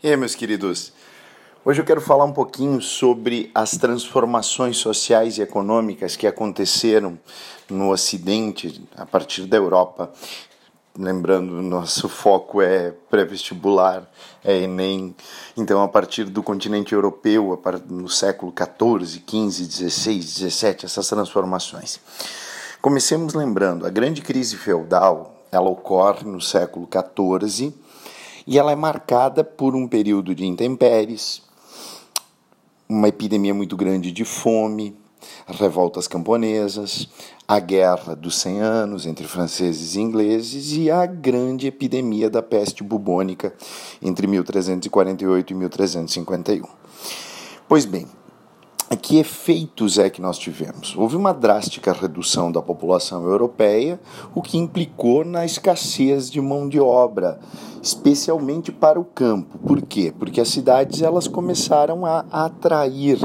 E aí, meus queridos? Hoje eu quero falar um pouquinho sobre as transformações sociais e econômicas que aconteceram no Ocidente a partir da Europa. Lembrando, nosso foco é pré-vestibular, é Enem. Então, a partir do continente europeu, no século XIV, XV, XVI, XVII, essas transformações. Comecemos lembrando, a grande crise feudal, ela ocorre no século XIV e ela é marcada por um período de intempéries, uma epidemia muito grande de fome, revoltas camponesas, a guerra dos 100 anos entre franceses e ingleses e a grande epidemia da peste bubônica entre 1348 e 1351. Pois bem, que efeitos é que nós tivemos? Houve uma drástica redução da população europeia, o que implicou na escassez de mão de obra, especialmente para o campo. Por quê? Porque as cidades elas começaram a atrair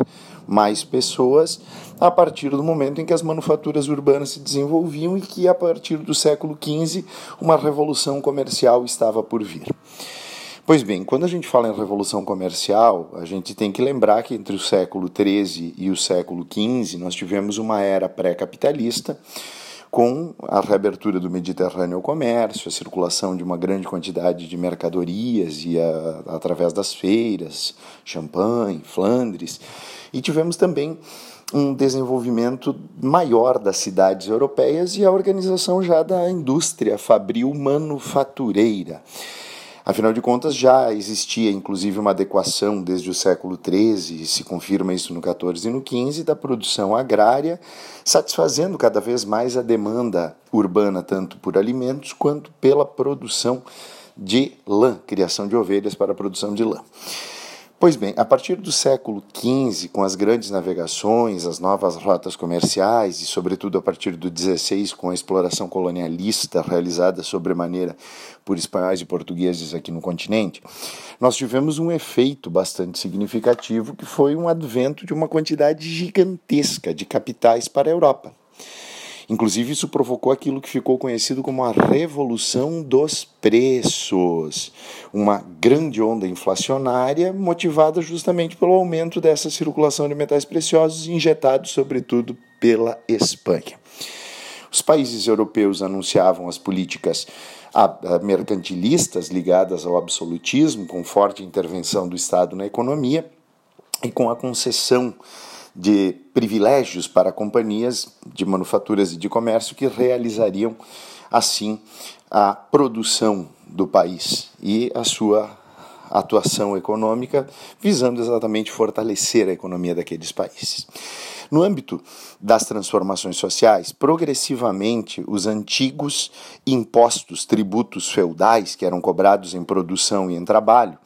mais pessoas a partir do momento em que as manufaturas urbanas se desenvolviam e que a partir do século XV uma revolução comercial estava por vir. Pois bem, quando a gente fala em revolução comercial, a gente tem que lembrar que entre o século XIII e o século XV nós tivemos uma era pré-capitalista com a reabertura do Mediterrâneo ao comércio, a circulação de uma grande quantidade de mercadorias e a, através das feiras, Champagne, Flandres, e tivemos também um desenvolvimento maior das cidades europeias e a organização já da indústria fabril manufatureira. Afinal de contas, já existia inclusive uma adequação desde o século XIII, e se confirma isso no XIV e no XV, da produção agrária, satisfazendo cada vez mais a demanda urbana, tanto por alimentos quanto pela produção de lã, criação de ovelhas para a produção de lã. Pois bem, a partir do século XV, com as grandes navegações, as novas rotas comerciais e, sobretudo, a partir do XVI, com a exploração colonialista realizada sobremaneira por espanhóis e portugueses aqui no continente, nós tivemos um efeito bastante significativo que foi um advento de uma quantidade gigantesca de capitais para a Europa. Inclusive, isso provocou aquilo que ficou conhecido como a revolução dos preços, uma grande onda inflacionária motivada justamente pelo aumento dessa circulação de metais preciosos, injetados sobretudo pela Espanha. Os países europeus anunciavam as políticas mercantilistas ligadas ao absolutismo, com forte intervenção do Estado na economia e com a concessão de privilégios para companhias de manufaturas e de comércio que realizariam assim a produção do país e a sua atuação econômica, visando exatamente fortalecer a economia daqueles países. No âmbito das transformações sociais, progressivamente os antigos impostos, tributos feudais que eram cobrados em produção e em trabalho,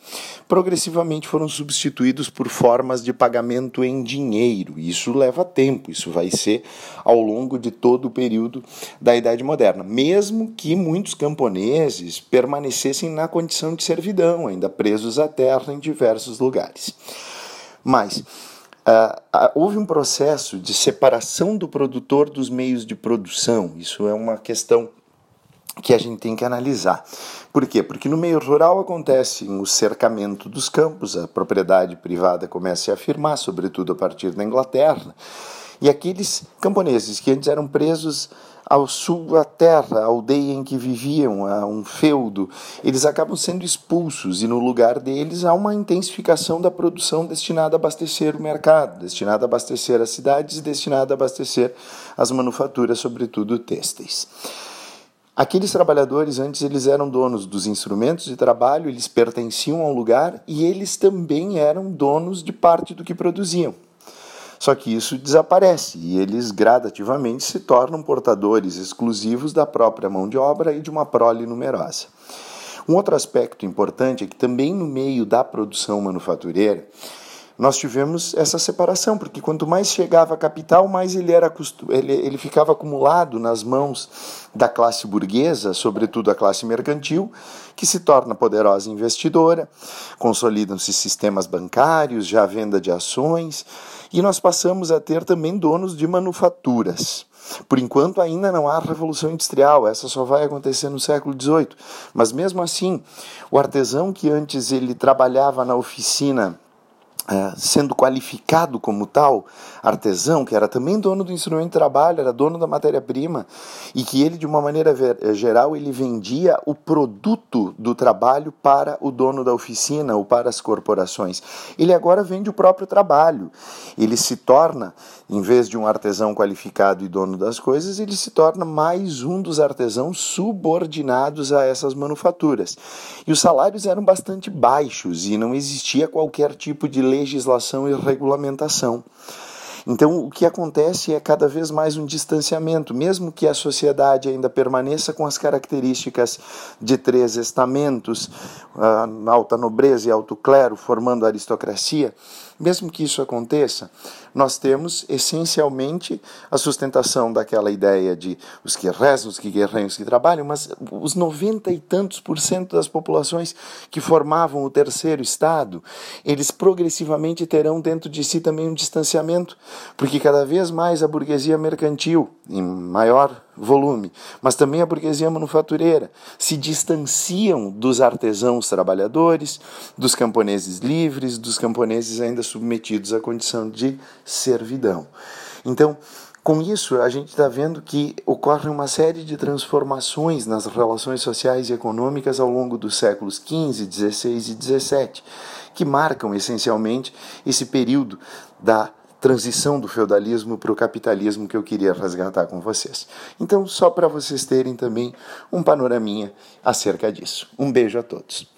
progressivamente foram substituídos por formas de pagamento em dinheiro. Isso leva tempo, isso vai ser ao longo de todo o período da Idade Moderna, mesmo que muitos camponeses permanecessem na condição de servidão, ainda presos à terra em diversos lugares. Mas Uh, uh, houve um processo de separação do produtor dos meios de produção. Isso é uma questão que a gente tem que analisar. Por quê? Porque no meio rural acontece o cercamento dos campos, a propriedade privada começa a afirmar, sobretudo a partir da Inglaterra. E aqueles camponeses que antes eram presos ao sul da terra, a aldeia em que viviam, a um feudo, eles acabam sendo expulsos e no lugar deles há uma intensificação da produção destinada a abastecer o mercado, destinada a abastecer as cidades e destinada a abastecer as manufaturas, sobretudo têxteis. Aqueles trabalhadores antes eles eram donos dos instrumentos de trabalho, eles pertenciam ao lugar e eles também eram donos de parte do que produziam. Só que isso desaparece e eles gradativamente se tornam portadores exclusivos da própria mão de obra e de uma prole numerosa. Um outro aspecto importante é que também no meio da produção manufatureira, nós tivemos essa separação, porque quanto mais chegava a capital, mais ele, era, ele, ele ficava acumulado nas mãos da classe burguesa, sobretudo a classe mercantil, que se torna poderosa investidora, consolidam-se sistemas bancários, já venda de ações, e nós passamos a ter também donos de manufaturas. Por enquanto ainda não há revolução industrial, essa só vai acontecer no século XVIII. Mas mesmo assim, o artesão que antes ele trabalhava na oficina sendo qualificado como tal, artesão, que era também dono do instrumento de trabalho, era dono da matéria-prima, e que ele, de uma maneira eh, geral, ele vendia o produto do trabalho para o dono da oficina ou para as corporações. Ele agora vende o próprio trabalho. Ele se torna, em vez de um artesão qualificado e dono das coisas, ele se torna mais um dos artesãos subordinados a essas manufaturas. E os salários eram bastante baixos e não existia qualquer tipo de lei legislação e regulamentação. Então, o que acontece é cada vez mais um distanciamento, mesmo que a sociedade ainda permaneça com as características de três estamentos, a alta nobreza e alto clero, formando aristocracia, mesmo que isso aconteça, nós temos essencialmente a sustentação daquela ideia de os que rezam, os que guerreiam, os que trabalham, mas os noventa e tantos por cento das populações que formavam o terceiro estado, eles progressivamente terão dentro de si também um distanciamento, porque cada vez mais a burguesia mercantil, em maior volume, mas também a burguesia manufatureira, se distanciam dos artesãos trabalhadores, dos camponeses livres, dos camponeses ainda submetidos à condição de servidão. Então, com isso, a gente está vendo que ocorre uma série de transformações nas relações sociais e econômicas ao longo dos séculos XV, XVI e XVII, que marcam essencialmente esse período da transição do feudalismo para o capitalismo que eu queria resgatar com vocês. Então, só para vocês terem também um panoraminha acerca disso. Um beijo a todos.